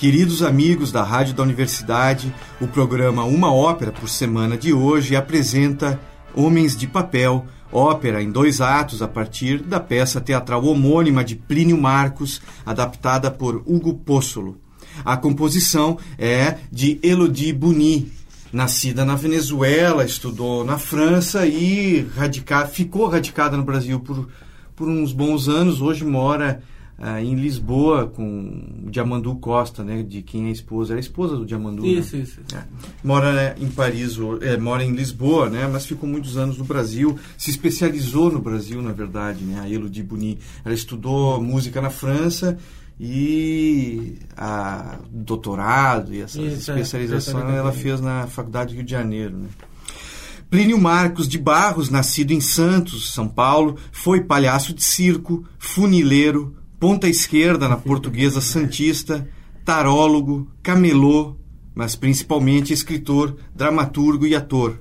Queridos amigos da Rádio da Universidade, o programa Uma Ópera por Semana de hoje apresenta Homens de Papel, ópera em dois atos a partir da peça teatral homônima de Plínio Marcos, adaptada por Hugo Possolo. A composição é de Elodie Buni, nascida na Venezuela, estudou na França e radica, ficou radicada no Brasil por, por uns bons anos. Hoje mora ah, em Lisboa com o Diamandu Costa, né, de quem é a esposa. Era a esposa do Diamandu, Isso, né? isso. É. Mora né, em Paris, é, mora em Lisboa, né, mas ficou muitos anos no Brasil. Se especializou no Brasil, na verdade, né, a Elodie Buni. Ela estudou música na França e a doutorado e essa Isso, é, especialização doutorado ela fez na Faculdade do Rio de Janeiro, né. Plínio Marcos de Barros, nascido em Santos, São Paulo, foi palhaço de circo, funileiro, ponta esquerda na Portuguesa Santista, tarólogo, camelô, mas principalmente escritor, dramaturgo e ator.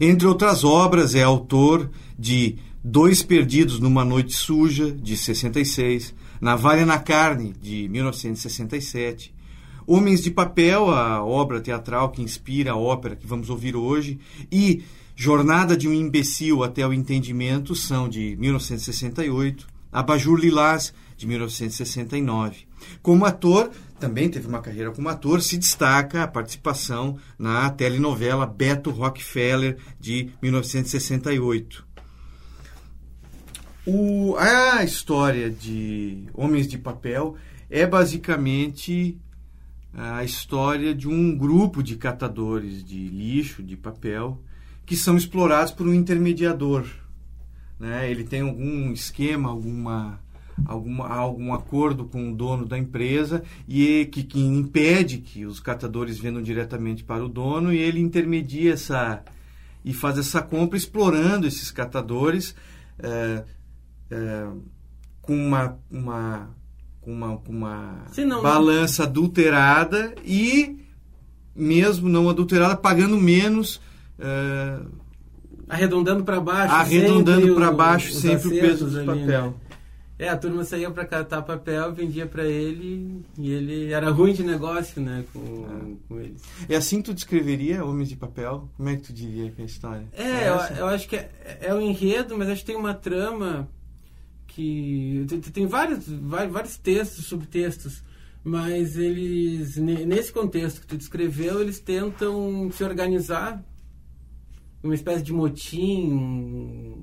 Entre outras obras, é autor de Dois Perdidos numa Noite Suja, de 66, Navalha na Carne, de 1967, Homens de Papel, a obra teatral que inspira a ópera que vamos ouvir hoje, e Jornada de um Imbecil até o Entendimento, são de 1968, Abajur Lilás, de 1969. Como ator, também teve uma carreira como ator, se destaca a participação na telenovela Beto Rockefeller, de 1968. O- a história de Homens de Papel é basicamente a história de um grupo de catadores de lixo, de papel, que são explorados por um intermediador. Né? Ele tem algum esquema, alguma, alguma, algum acordo com o dono da empresa e que, que impede que os catadores vendam diretamente para o dono e ele intermedia essa e faz essa compra explorando esses catadores eh, eh, com uma, uma, com uma, com uma Sim, não, não. balança adulterada e mesmo não adulterada pagando menos eh, Arredondando para baixo. arredondando para baixo sempre o peso do ali, papel. É, a turma saía para catar papel, vendia para ele e ele era ruim de negócio, né, com, Ah. com eles. É assim que tu descreveria Homens de Papel? Como é que tu diria que é a história? É, eu, essa? eu acho que é, é o enredo, mas acho que tem uma trama que tem, tem vários, vai- vários textos, subtextos, mas eles ne- nesse contexto que tu descreveu, eles tentam se organizar uma espécie de motim,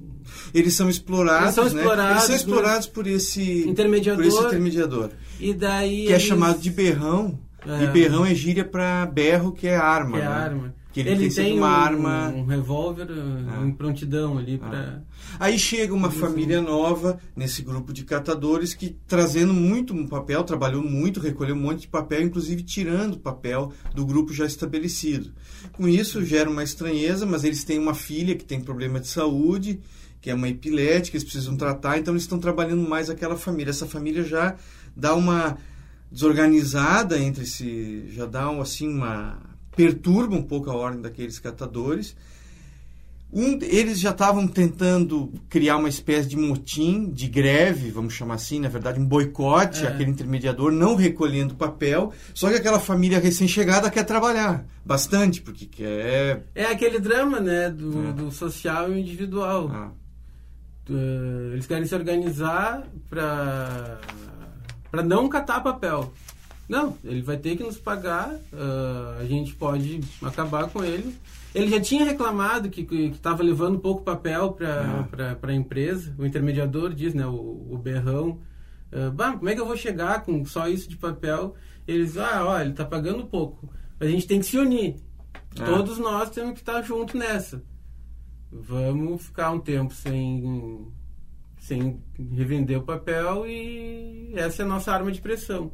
Eles são explorados, Eles são né? Eles explorados, são explorados por esse Intermediador. por esse intermediador, e daí que é eles- chamado de berrão. É. E berrão é gíria para berro, que é arma. que é né? arma. Que ele, tem, sempre uma um, arma. um revólver Ah. em prontidão ali para Aí chega uma família nova nesse grupo de catadores que trazendo muito papel, trabalhou muito, recolheu um monte de papel, inclusive tirando papel do grupo já estabelecido. Com isso gera uma estranheza, mas eles têm uma filha que tem problema de saúde, que é uma epilética, eles precisam tratar, então eles estão trabalhando mais aquela família. Essa família já dá uma desorganizada entre si, já dá um, assim uma perturba um pouco a ordem daqueles catadores. Um, eles já estavam tentando criar uma espécie de motim, de greve, vamos chamar assim, na verdade, um boicote É. àquele intermediador, não recolhendo papel. Só que aquela família recém-chegada quer trabalhar bastante, porque quer. É aquele drama, né, do, É. do social e individual. Ah, eles querem se organizar para não catar papel. Não, ele vai ter que nos pagar, uh, a gente pode acabar com ele. Ele já tinha reclamado que estava levando pouco papel para Ah. a empresa. O intermediador diz, né, o, o berrão, uh, bah, como é que eu vou chegar com só isso de papel? Eles, ah, ó, ele está pagando pouco. A gente tem que se unir. Ah. Todos nós temos que estar junto nessa vamos ficar um tempo sem sem revender o papel e essa é a nossa arma de pressão.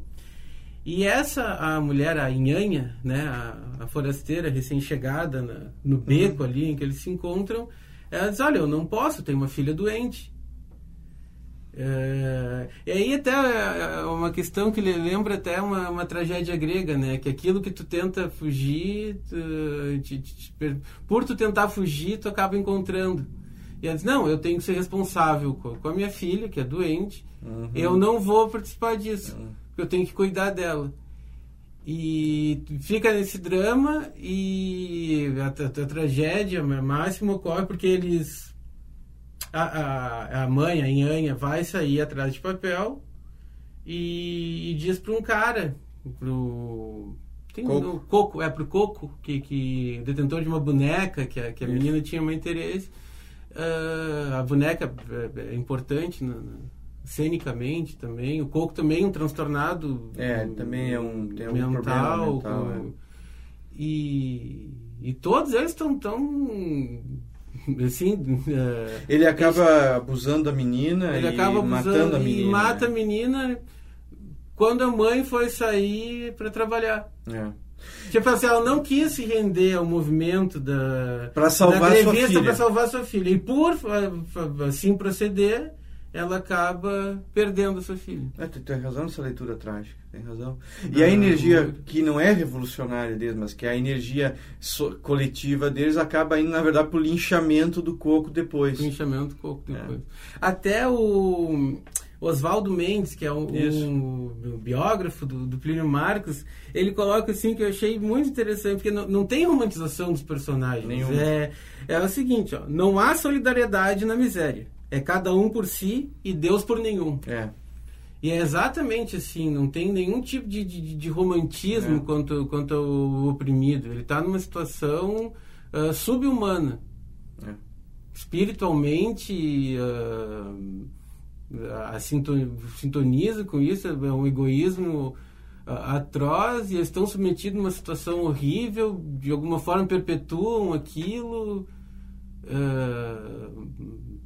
E essa, a mulher, a Inhanha, né, a, a forasteira recém-chegada na- no beco ali em que eles se encontram, ela diz, olha, eu não posso, tenho uma filha doente. É, e aí até é uma questão que le- lembra até uma, uma tragédia grega, né? Que aquilo que tu tenta fugir, tu- te- te- te por tu tentar fugir, tu acaba encontrando. E ela diz, não, eu tenho que ser responsável com, a minha filha, que é doente, eu não vou participar disso, porque eu tenho que cuidar dela. E fica nesse drama e a, a, a tragédia máxima ocorre porque eles. A, a, a mãe, a Inhanha, vai sair atrás de papel e, e diz para um cara, pro. Tem Coco. Um, Coco, é pro Coco, que, que detentor de uma boneca, que a, que a Isso. menina tinha um interesse. Ah, a boneca é, é importante na- na- cenicamente também. O Coco também é um transtornado É, também é um- tem algum mental. problema mental, com- é. e, e todos eles estão tão assim eh, Ele acaba abusando da menina ele acaba matando abusando a menina. e mata a né? menina quando a mãe foi sair para trabalhar. É. Tipo assim, ela não quis se render ao movimento da Pra salvar da sua grevista filha. pra salvar sua filha. E por assim proceder, ela acaba perdendo a sua filha. É, tu tem razão nessa leitura trágica, tem razão. E a energia que não é revolucionária deles, mas que é a energia so- coletiva deles acaba indo, na verdade, pro linchamento do coco depois. O linchamento pouco É. depois. Até o Oswaldo Mendes, que é um, um biógrafo do, do Plínio Marcos, ele coloca assim que eu achei muito interessante, porque não, não tem romantização dos personagens. Nenhum. É, é o seguinte, ó, não há solidariedade na miséria. É cada um por si e Deus por nenhum. É. E é exatamente assim, não tem nenhum tipo de, de, de romantismo É. quanto, quanto ao oprimido. Ele está numa situação ah, subhumana É. espiritualmente ah, a sinto- sintoniza com isso, é um egoísmo ah, atroz e eles estão submetidos a uma situação horrível, de alguma forma perpetuam aquilo, ah,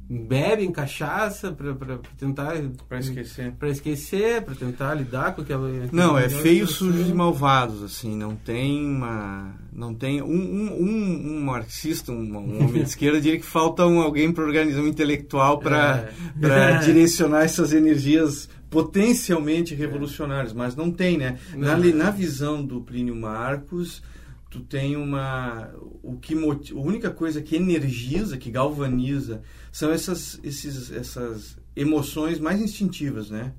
bebem cachaça para tentar Pra esquecer. para esquecer, para tentar lidar com aquela Não, é feio, situação. sujo e malvados, assim, não tem uma... Não tem... Um, um, um, um marxista, um, um homem de esquerda diria que falta um, alguém para organizar um intelectual para É. direcionar essas energias potencialmente revolucionárias, mas não tem, né? Na, na visão do Plínio Marcos, tu tem uma... O que a única coisa que energiza, que galvaniza, são essas, esses, essas emoções mais instintivas, né?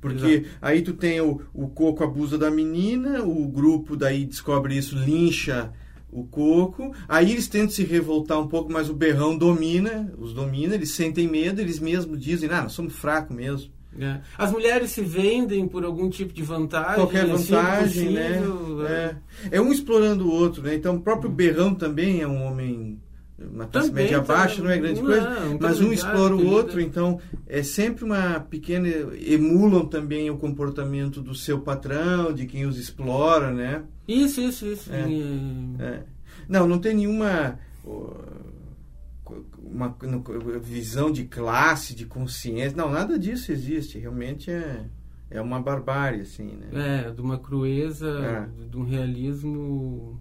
Porque Exato. aí tu tem o, o Coco abusa da menina, o grupo daí descobre isso, lincha o Coco, aí eles tentam se revoltar um pouco, mas o Berrão domina, os domina, eles sentem medo, eles mesmos dizem, ah, nós somos fracos mesmo. É. As mulheres se vendem por algum tipo de vantagem. Qualquer assim vantagem, né? possível, É. é um explorando o outro, né? Então o próprio Berrão também é um homem uma classe Também, média baixa, não é grande não, coisa, não mas um explora o outro, então é sempre uma pequena emulam também o comportamento do seu patrão, de quem os explora, né? Isso, isso, isso. É. É. Não, não tem nenhuma uma, visão de classe, de consciência. Não, nada disso existe. Realmente é, é uma barbárie, assim, né? É, de uma crueza, É. de um realismo.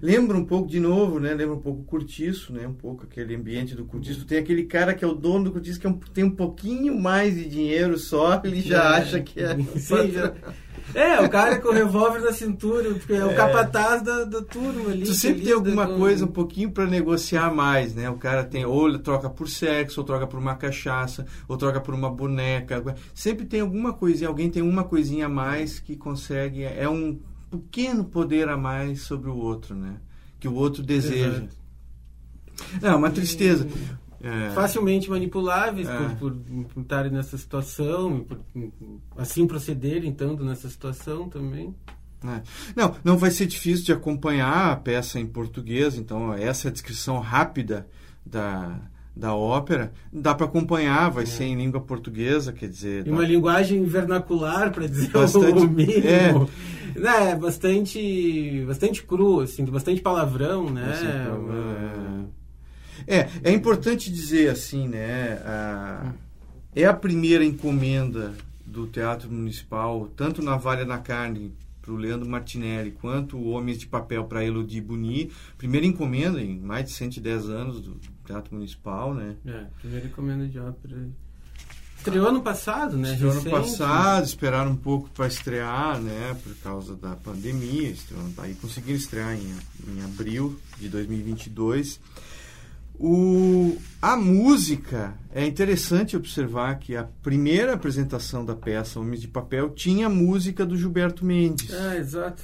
Lembra um pouco, de novo, né? Lembra um pouco o Curtiço, né? Um pouco aquele ambiente do Curtiço. Tem aquele cara que é o dono do Curtiço que é um- tem um pouquinho mais de dinheiro só, ele já É. acha que é... Sim, já- É, o cara com o revólver na cintura, porque é o É. capataz da, da turma ali. Tu sempre tem alguma com- coisa um pouquinho para negociar mais, né? O cara tem ou ele troca por sexo, ou troca por uma cachaça, ou troca por uma boneca. Sempre tem alguma coisinha, alguém tem uma coisinha a mais que consegue, é um pequeno poder a mais sobre o outro, né? Que o outro deseja. Exato. Não, uma tristeza. É, Facilmente manipuláveis É. por, por, por estarem nessa situação, por assim procederem tanto nessa situação também. É. Não, não vai ser difícil de acompanhar a peça em português, então essa é a descrição rápida da, da ópera. Dá para acompanhar, vai ser em língua portuguesa, quer dizer. E dá- uma linguagem vernacular, para dizer Bastante- o mínimo. É. é bastante, bastante cru, assim, bastante palavrão, né? Bastante Uma- palavrão, É, é importante dizer assim, né? a- é a primeira encomenda do Teatro Municipal, tanto na Valha da Carne para o Leandro Martinelli, quanto o Homens de Papel para Elodie Buni. Primeira encomenda em mais de 110 anos do Teatro Municipal, né? É, primeira encomenda de ópera. Estreou ano passado, né? Estreou ano passado, esperaram um pouco para estrear, né? Por causa da pandemia. Estreou, aí conseguiram estrear em, em abril de 2022. O, a música, é interessante observar que a primeira apresentação da peça Homens de Papel tinha a música do Gilberto Mendes. Ah, exato.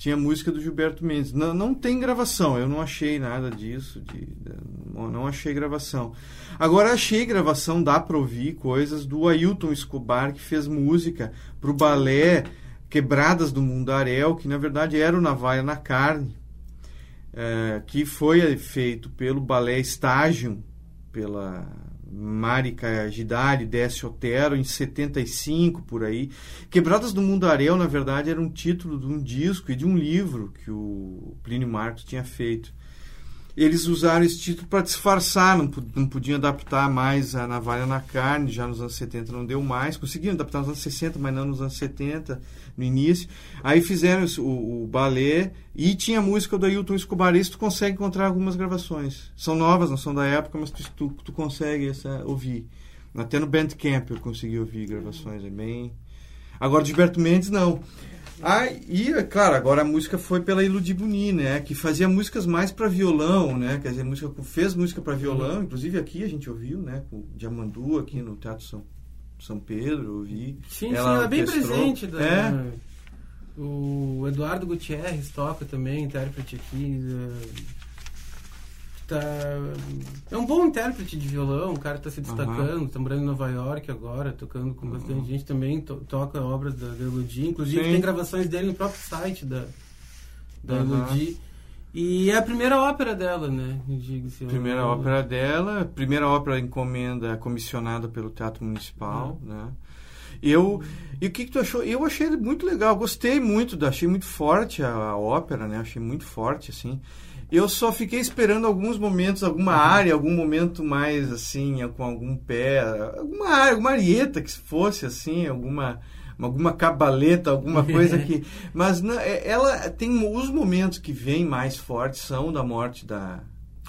Tinha música do Gilberto Mendes. Não, não tem gravação, eu não achei nada disso, de, de, não achei gravação. Agora achei gravação, dá para ouvir coisas do Ailton Escobar, que fez música para o balé Quebradas do Mundaréu, que na verdade era o Navalha na Carne é, que foi feito pelo Balé Estágio, pela Marika Gidari, Décio Otero, em 75, por aí. Quebradas do Mundaréu, na verdade, era um título de um disco e de um livro que o Plínio Marcos tinha feito eles usaram esse título para disfarçar, não, não podiam adaptar mais a navalha na carne, já nos anos 70 não deu mais, conseguiram adaptar nos anos 60, mas não nos anos 70, no início. Aí fizeram o, o balé e tinha a música do Ailton Escobar, isso tu consegue encontrar algumas gravações. São novas, não são da época, mas tu, tu, tu consegue essa, ouvir. Até no Bandcamp eu consegui ouvir gravações, é bem... Agora, Gilberto Mendes, não. Ah, e, claro, agora a música foi pela Iludibuni, né? Que fazia músicas mais para violão, né? Quer dizer, música, fez música para violão, uhum. inclusive aqui a gente ouviu, né? Com Diamandu aqui no Teatro São, São Pedro, ouvi. Sim, ela sim, ela é bem presente. Da, é. O Eduardo Gutierrez toca também, intérprete aqui. Da tá é um bom intérprete de violão, o cara está se destacando, uhum. morando em Nova York agora, tocando com bastante uhum. gente também, to, toca obras da, da Elodie, inclusive Sim. tem gravações dele no próprio site da, da uhum. Elodie. E é a primeira ópera dela, né? Digo-se. Primeira ópera dela, primeira ópera encomenda comissionada pelo Teatro Municipal, né? Eu, e o que, que tu achou? Eu achei muito legal, gostei muito, achei muito forte a, a ópera, né? Achei muito forte, assim. Eu só fiquei esperando alguns momentos, alguma uhum. área, algum momento mais assim, com algum pé, alguma área, alguma arieta que fosse assim, alguma alguma cabaleta, alguma coisa que. Mas não, é, ela tem os momentos que vêm mais fortes são da morte da,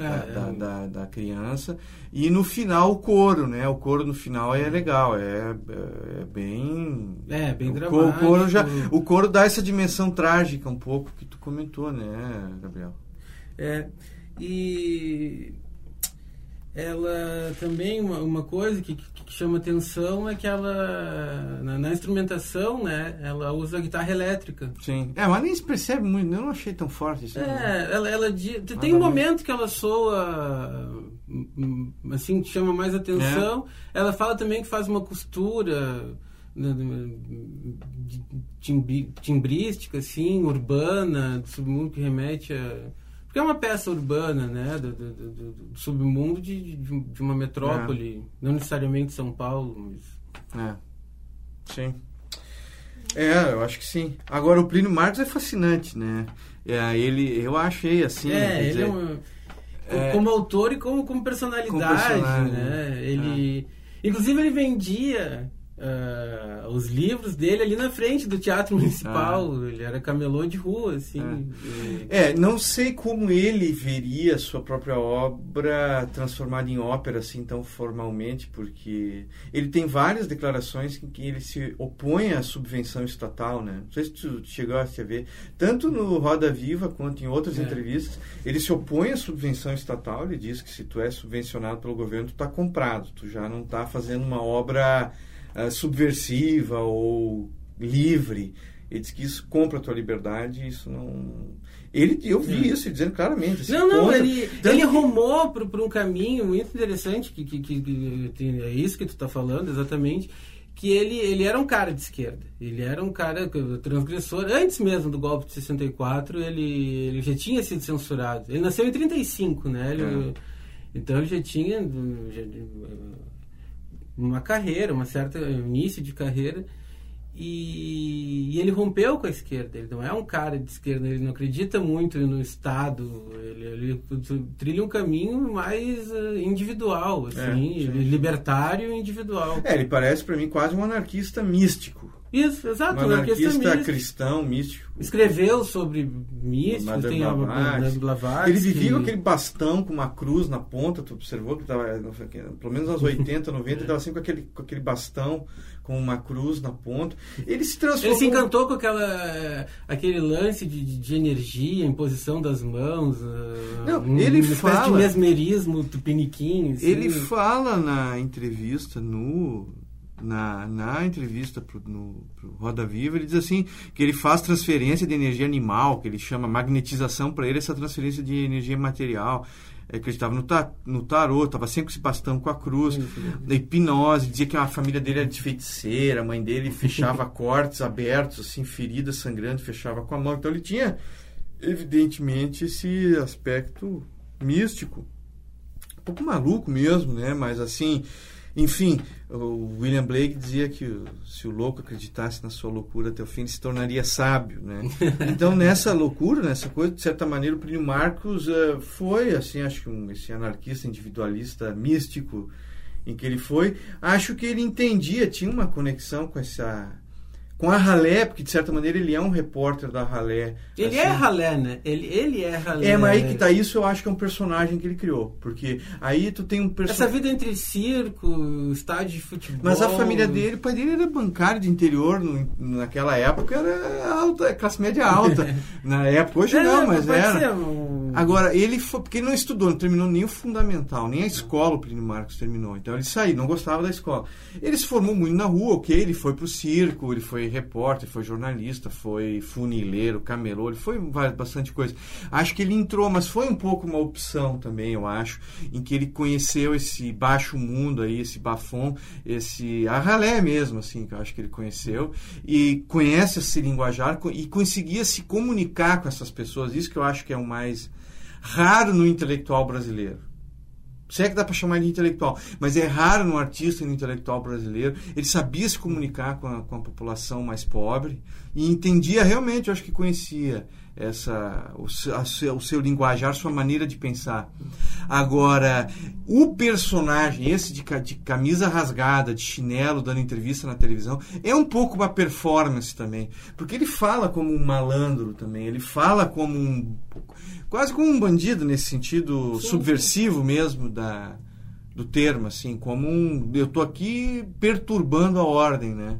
é, da, da, da, criança. E no final o coro, né? O coro no final é legal, é, é, é bem. É, bem dramático. O coro, já, o coro dá essa dimensão trágica um pouco que tu comentou, né, Gabriel? É, e ela também, uma, uma coisa que, que, chama atenção é que ela, na, na, instrumentação, né, ela usa a guitarra elétrica. Sim. É, mas nem se percebe muito, eu não achei tão forte isso. É, né? ela, ela tem um momento que ela soa, assim, que chama mais atenção. É. Ela fala também que faz uma costura né, timbrística, assim, urbana, do submundo que remete a porque é uma peça urbana, né? Do, do, do, do submundo de, de, de, uma metrópole. É. Não necessariamente São Paulo, mas. É. Sim. É, eu acho que sim. Agora, o Plínio Marcos é fascinante, né? É, ele, eu achei assim. É, ele é dizer, é, uma, é, como autor e como, como personalidade, como personagem, né? Ele. É. Inclusive, ele vendia Uh, os livros dele ali na frente do Teatro Municipal. Ah. Ele era camelô de rua, assim. É. é. não sei como ele veria sua própria obra transformada em ópera assim tão formalmente, porque ele tem várias declarações em que ele se opõe à subvenção estatal, né? Não sei se tu chegou a ver. Tanto no Roda Viva quanto em outras é. entrevistas, ele se opõe à subvenção estatal. Ele diz que se tu é subvencionado pelo governo, tu está comprado, tu já não está fazendo uma obra uh, subversiva ou livre. Ele diz que isso compra a tua liberdade, isso não. Ele, eu vi isso dizendo claramente. Assim, não, não, contra... ele, ele rumou para um caminho muito interessante, que, que, que, que, é isso que tu está falando, exatamente, que ele, ele era um cara de esquerda. Ele era um cara transgressor. Antes mesmo do golpe de 64, ele, ele já tinha sido censurado. Ele nasceu em 35, né? Ele, é. Então ele já tinha. Já, uma carreira, uma certa início de carreira. E, e, ele rompeu com a esquerda. Ele não é um cara de esquerda, ele não acredita muito no Estado. Ele, ele trilha um caminho mais uh, individual, assim, é, libertário individual. É, ele parece para mim quase um anarquista místico. Isso, exato. Um anarquista, místico. cristão, místico. Escreveu sobre místico, tem a Blavatsky. Blavatsky. Ele vivia com aquele bastão com uma cruz na ponta, tu observou que tava, pelo menos nos 80, 90, ele estava sempre com aquele, com aquele bastão com uma cruz na ponta. Ele se transformou. Ele se encantou com aquela, aquele lance de, de energia, imposição das mãos. ah, Não, um- ele uma fala- de mesmerismo tupiniquim. assim. Ele fala na entrevista, no, na, na entrevista pro, no, pro Roda Viva, ele diz assim que ele faz transferência de energia animal, que ele chama magnetização para ele essa transferência de energia material. É, acreditava no, ta, no tarô, estava sempre com esse bastão com a cruz, da hipnose, dizia que a família dele era de feiticeira, a mãe dele fechava cortes abertos, assim, feridas sangrantes, fechava com a mão. Então ele tinha, evidentemente, esse aspecto místico um pouco maluco mesmo, né? Mas assim, enfim, o William Blake dizia que se o louco acreditasse na sua loucura até o fim, ele se tornaria sábio, né? Então, nessa loucura, nessa coisa, de certa maneira, o Plínio Marcos eh, foi, assim, acho que um, esse anarquista individualista místico em que ele foi, acho que ele entendia, tinha uma conexão com essa com a Ralé, porque de certa maneira ele é um repórter da Ralé. Ele assim. é ralé, né? Ele, ele é ralé. É, mas aí que tá isso, eu acho que é um personagem que ele criou. Porque aí tu tem um Essa personagem. vida entre circo, estádio de futebol. Mas a família dele, o pai dele era bancário de interior, no- naquela época era alta, classe média alta. Na época, hoje É, não, mas pode era. ser um- Agora, ele foi, porque ele não estudou, não terminou nem o fundamental, nem a escola o Plínio Marcos terminou. Então ele saiu, não gostava da escola. Ele se formou muito na rua, ok, ele foi pro circo, ele foi repórter, foi jornalista, foi funileiro, camelô, ele foi bastante coisa. Acho que ele entrou, mas foi um pouco uma opção também, eu acho, em que ele conheceu esse baixo mundo aí, esse bafom, esse a ralé mesmo, assim, que eu acho que ele conheceu, e conhece esse linguajar e conseguia se comunicar com essas pessoas. Isso que eu acho que é o mais raro no intelectual brasileiro. Se é que dá para chamar de intelectual, mas é raro no artista e no intelectual brasileiro. Ele sabia se comunicar com a, com a população mais pobre e entendia realmente, eu acho que conhecia essa o, seu- o seu linguajar, sua maneira de pensar. Agora, o personagem, esse de, de camisa rasgada, de chinelo, dando entrevista na televisão, é um pouco uma performance também. Porque ele fala como um malandro também, ele fala como um. Quase como um bandido nesse sentido Sim, subversivo mesmo da, do termo, assim, como um. Eu tô aqui perturbando a ordem, né?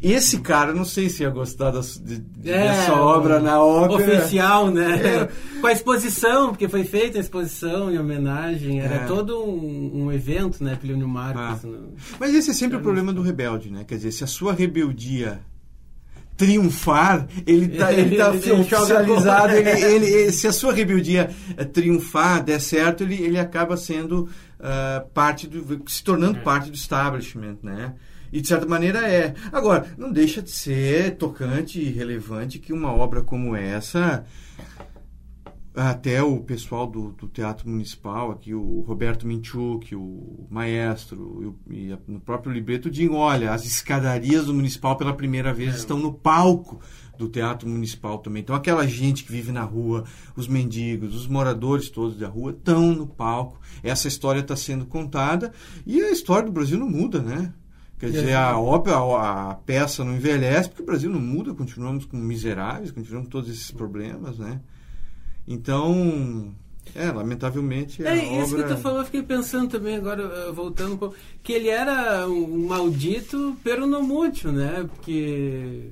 Esse cara, não sei se ia gostar das- de- É, dessa obra na ópera. Oficial, né? É. Com a exposição, porque foi feita a exposição em homenagem. Era É. todo um, um evento, né? Plínio Marcos. Ah. no- Mas esse é sempre o problema do rebelde, né? Quer dizer, se a sua rebeldia triunfar, ele tá, ele tá Ele oficializado. Ele, ele- ele- se a sua rebeldia eh, triunfar, der certo, ele, ele acaba sendo ah, parte do. se tornando É. parte do establishment, né? E de certa maneira é. Agora, não deixa de ser tocante e relevante que uma obra como essa até o pessoal do, do Teatro Municipal, aqui o Roberto Minchuk, o maestro, e, no próprio libreto dizem, olha, as escadarias do Municipal pela primeira vez É. estão no palco do Teatro Municipal também. Então aquela gente que vive na rua, os mendigos, os moradores todos da rua, estão no palco. Essa história está sendo contada e a história do Brasil não muda, né? Quer dizer, a ópera, a, a peça não envelhece, porque o Brasil não muda, continuamos com miseráveis, continuamos com todos esses problemas, né? Então, é, lamentavelmente É, isso obra... que tu falou, eu fiquei pensando também agora, eh, voltando um pouco, que ele era um maldito peronomútil, né? Porque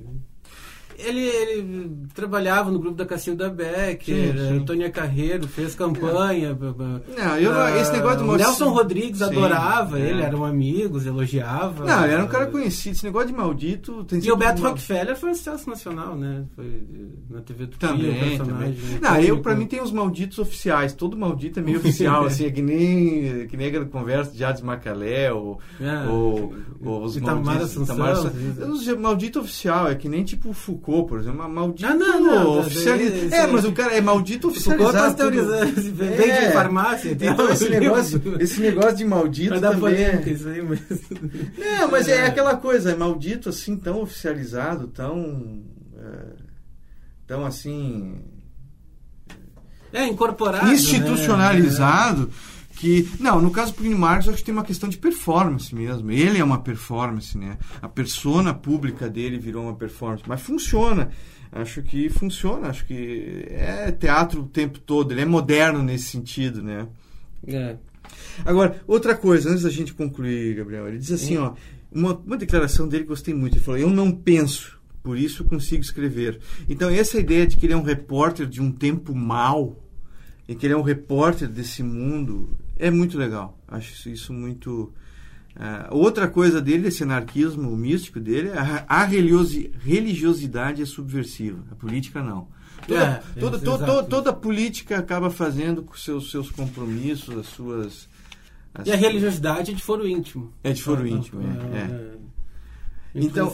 ele, ele trabalhava no grupo da Cacilda Becker, Sim, sim. Antônia Carreiro, fez campanha. b- b- Não, eu esse negócio de o maldito- Nelson Rodrigues Sim, adorava é. ele, eram amigos, elogiava. Não, ele era um cara conhecido. Esse negócio de maldito... Tem E o Beto Rockefeller foi um sucesso nacional, né? Foi eh, na TV Tupi, o Também, personagem. também. Não, eu, pra mim tem os malditos oficiais. Todo maldito é meio oficial, assim, é que nem, que nem aquela conversa de Hades Macalé, ou, É. ou, ou os Itamar malditos... Itamar. Os maldito oficial, é que nem tipo Foucault, por exemplo. Maldito Ah, não, não, isso É, mas o cara é maldito Foucault oficializado. tudo. pasteurizando, vende É. em farmácia. Então esse negócio, esse negócio de maldito também... é- polêmica isso aí, mas... Não, mas é aquela coisa, é maldito assim, tão oficializado, tão. é, tão assim. É, incorporado. institucionalizado, que não no caso do Plínio Marcos acho que tem uma questão de performance mesmo. Ele é uma performance né? A persona pública dele virou uma performance. Mas funciona. Acho que funciona. Acho que é teatro o tempo todo. Ele é moderno nesse sentido né? É. agora outra coisa antes da gente concluir Gabriel ele diz assim ó uma, uma declaração dele que gostei muito. Ele falou eu não penso por isso eu consigo escrever. Então essa ideia de que ele é um repórter de um tempo mau e que ele é um repórter desse mundo é muito legal. Acho isso, muito. Uh, outra coisa dele, esse anarquismo místico dele, a, a religiosi, religiosidade é subversiva, a política não. Toda, É, toda, é, to- to- exato. toda política acaba fazendo com seus, seus compromissos, as suas. as- E a religiosidade é de foro íntimo. É de foro íntimo, é, é. é. Então-.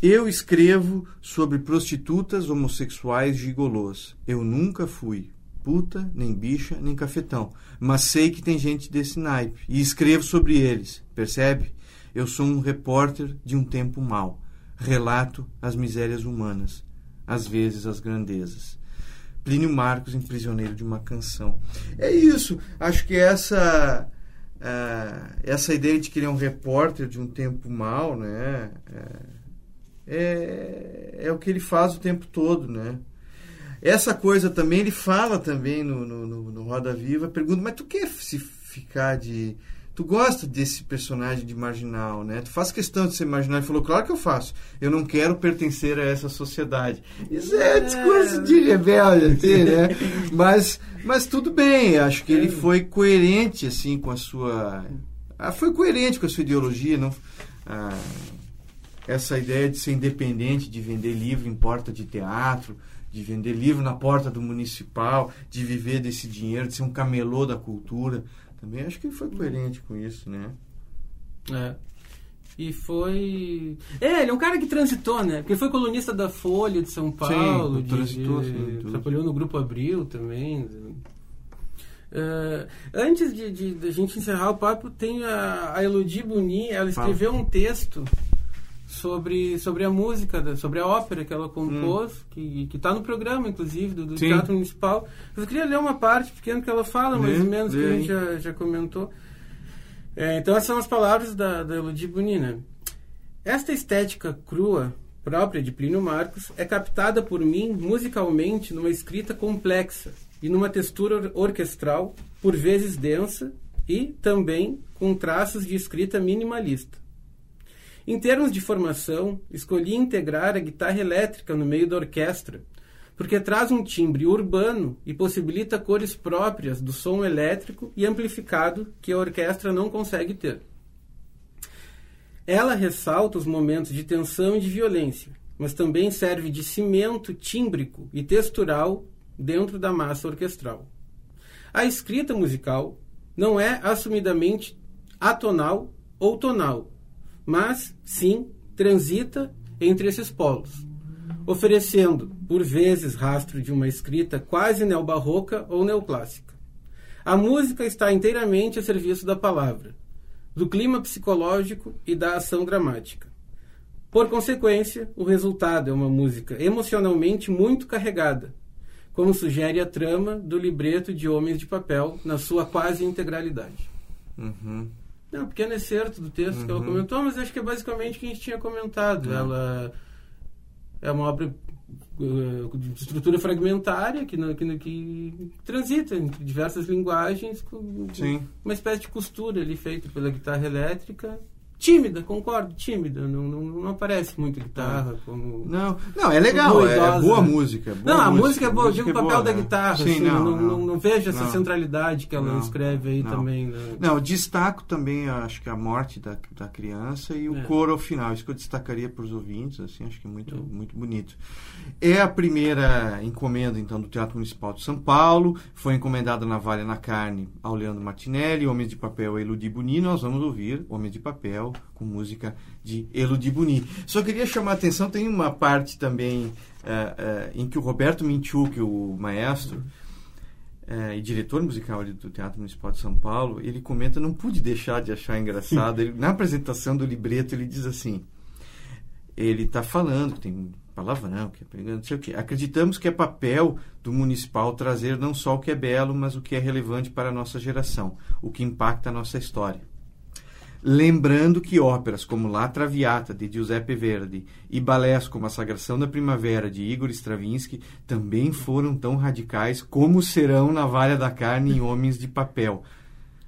Eu escrevo sobre prostitutas homossexuais gigolôs. Eu nunca fui puta, nem bicha, nem cafetão. Mas sei que tem gente desse naipe. E escrevo sobre eles. Percebe? Eu sou um repórter de um tempo mau. Relato as misérias humanas. Às vezes as grandezas. Plínio Marcos em Prisioneiro de uma Canção. É isso. Acho que essa... ah, essa ideia de que ele é um repórter de um tempo mau, né? é, é o que ele faz o tempo todo, né? Essa coisa também, ele fala também no, no, no, Roda Viva, pergunta, mas tu quer se ficar de... Tu gosta desse personagem de marginal, né? Tu faz questão de ser marginal. Ele falou, claro que eu faço. Eu não quero pertencer a essa sociedade. Isso é discurso de rebelde, assim, né? Mas, mas tudo bem. Acho que ele foi coerente, assim, com a sua... Ah, foi coerente com a sua ideologia, não... Ah, essa ideia de ser independente, de vender livro em porta de teatro, de vender livro na porta do municipal, de viver desse dinheiro, de ser um camelô da cultura. Também acho que ele foi coerente com isso, né? É. E foi. É, ele é um cara que transitou, né? Porque foi colunista da Folha de São Paulo. de- transitou, de- sim, trabalhou no Grupo Abril também. É, antes de, de, de a gente encerrar o papo, tem a, a Elodie Buni, ela Fala. escreveu um texto sobre, sobre a música, sobre a ópera que ela compôs, que que está no programa, inclusive, do, do Hum. Teatro Municipal. Eu queria ler uma parte pequena que ela fala, mais ou menos, que a gente já, já comentou. É, então, essas são as palavras da, da Elodie Bonina. Esta estética crua, própria de Plínio Marcos, é captada por mim musicalmente numa escrita complexa e numa textura or- orquestral, por vezes densa, e também com traços de escrita minimalista. Em termos de formação, escolhi integrar a guitarra elétrica no meio da orquestra, porque traz um timbre urbano e possibilita cores próprias do som elétrico e amplificado que a orquestra não consegue ter. Ela ressalta os momentos de tensão e de violência, mas também serve de cimento tímbrico e textural dentro da massa orquestral. A escrita musical não é assumidamente atonal ou tonal, mas sim transita entre esses polos, oferecendo, por vezes, rastro de uma escrita quase neobarroca ou neoclássica. A música está inteiramente a serviço da palavra, do clima psicológico e da ação dramática. Por consequência, o resultado é uma música emocionalmente muito carregada, como sugere a trama do libreto de Homens de Papel na sua quase integralidade. Uhum. É um pequeno excerto do texto que ela comentou, mas acho que é basicamente o que a gente tinha comentado. Ela é uma obra uh, de estrutura fragmentária que, que, que transita entre diversas linguagens com Sim. uma espécie de costura ali feita pela guitarra elétrica. Tímida, concordo, tímida. Não, não, não aparece muito guitarra como... Não, não, é legal, é, é boa música. é boa Não, a música é boa, eu música digo o papel boa, da né? guitarra. Sim, assim, não, não, não. não, vejo essa centralidade que ela escreve aí também. Né? Não, destaco também, acho que a morte da, da criança e o É. coro ao final. Isso que eu destacaria para os ouvintes, assim, acho que é muito, muito bonito. É a primeira encomenda, então, do Teatro Municipal de São Paulo. Foi encomendada na Valha na Carne ao Leandro Martinelli, Homens de Papel a Buni. Nós vamos ouvir Homens de Papel com música de Elodie Buni. Só queria chamar a atenção, tem uma parte também eh, eh, em que o Roberto Minchuk, o maestro, é, e diretor musical do Teatro Municipal de São Paulo, ele comenta, não pude deixar de achar engraçado, ele, na apresentação do libreto ele diz assim, ele está falando que tem palavrão, que é não sei o quê. Acreditamos que é papel do municipal trazer não só o que é belo, mas o que é relevante para a nossa geração, o que impacta a nossa história. Lembrando que óperas como La Traviata, de Giuseppe Verdi, e balés como A Sagração da Primavera, de Igor Stravinsky, também foram tão radicais como serão na Valha da Carne em Homens de Papel,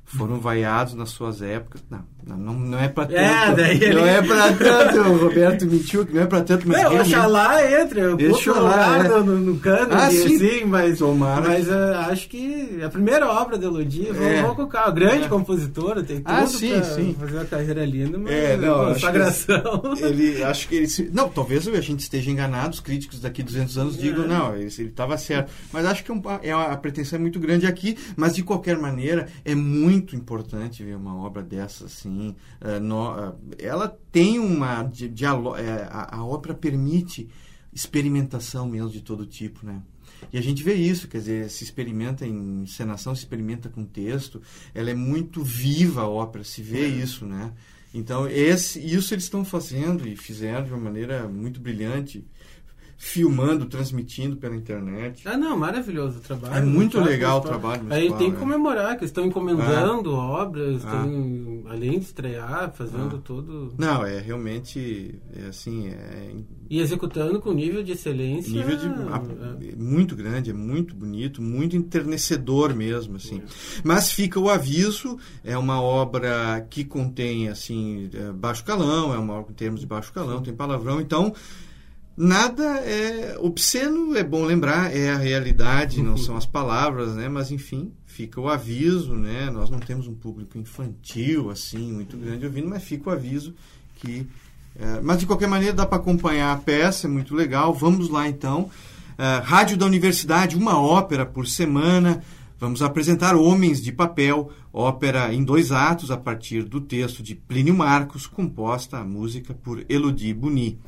foram vaiados nas suas épocas. Não, não, não é para é, tanto. É, daí não ele... é para tanto, Roberto Michuk, não é para tanto. Mas é, Oxalá entra, eu Oxalá, é. no, no cano, ah, sim. Assim, mas, Tomara. mas uh, acho que a primeira obra da Elodie, é. vamos colocar, grande é. compositora, tem ah, tudo ah, sim, sim. fazer uma carreira linda, mas é, não, consagração. Ele, acho que ele... Não, talvez a gente esteja enganado, os críticos daqui 200 anos digam, é. não, ele estava certo. Mas acho que é, um, é a pretensão é muito grande aqui, mas de qualquer maneira, é muito importante ver uma obra dessa, assim, no, uh, ela tem uma diálogo, é, a, a ópera permite experimentação mesmo de todo tipo, né? E a gente vê isso, quer dizer, se experimenta em encenação, se experimenta com texto, ela é muito viva a ópera, se vê é. isso, né? Então, esse, isso eles estão fazendo e fizeram de uma maneira muito brilhante filmando, transmitindo pela internet. Ah, não, maravilhoso o trabalho. É muito legal o trabalho. Aí tem que comemorar, que estão encomendando ah. obras, estão, ah. além de estrear, fazendo ah. todo... Não, é realmente, é assim, é... E executando com nível de excelência... Nível de... É. muito grande, é muito bonito, muito enternecedor mesmo, assim. É. Mas fica o aviso, é uma obra que contém, assim, é, baixo calão, é uma obra em termos de baixo calão, tem palavrão, então Nada é obsceno, é bom lembrar, é a realidade, não são as palavras, né? Mas enfim, fica o aviso, né? Nós não temos um público infantil assim muito grande ouvindo, mas fica o aviso que. É, mas de qualquer maneira dá para acompanhar a peça, é muito legal. Vamos lá então. É, Rádio da Universidade, uma ópera por semana. Vamos apresentar Homens de Papel, ópera em dois atos a partir do texto de Plínio Marcos, composta a música por Elodie Buni.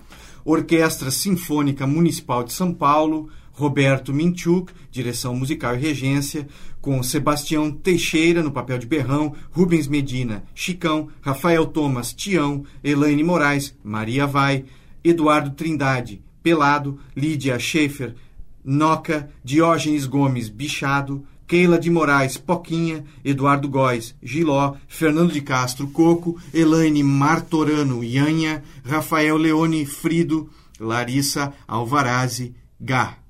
Orquestra Sinfônica Municipal de São Paulo, Roberto Minchuk, direção musical e regência, com Sebastião Teixeira no papel de Berrão, Rubens Medina, Chicão, Rafael Thomas, Tião, Elaine Moraes, Maria Vai, Eduardo Trindade, Pelado, Lídia Schaefer, Noca, Diógenes Gomes, Bichado, Keila de Moraes, Poquinha, Eduardo Góes, Giló, Fernando de Castro, Coco, Elaine Martorano, Yanha, Rafael Leone Frido, Larissa Alvarazzi, Gá.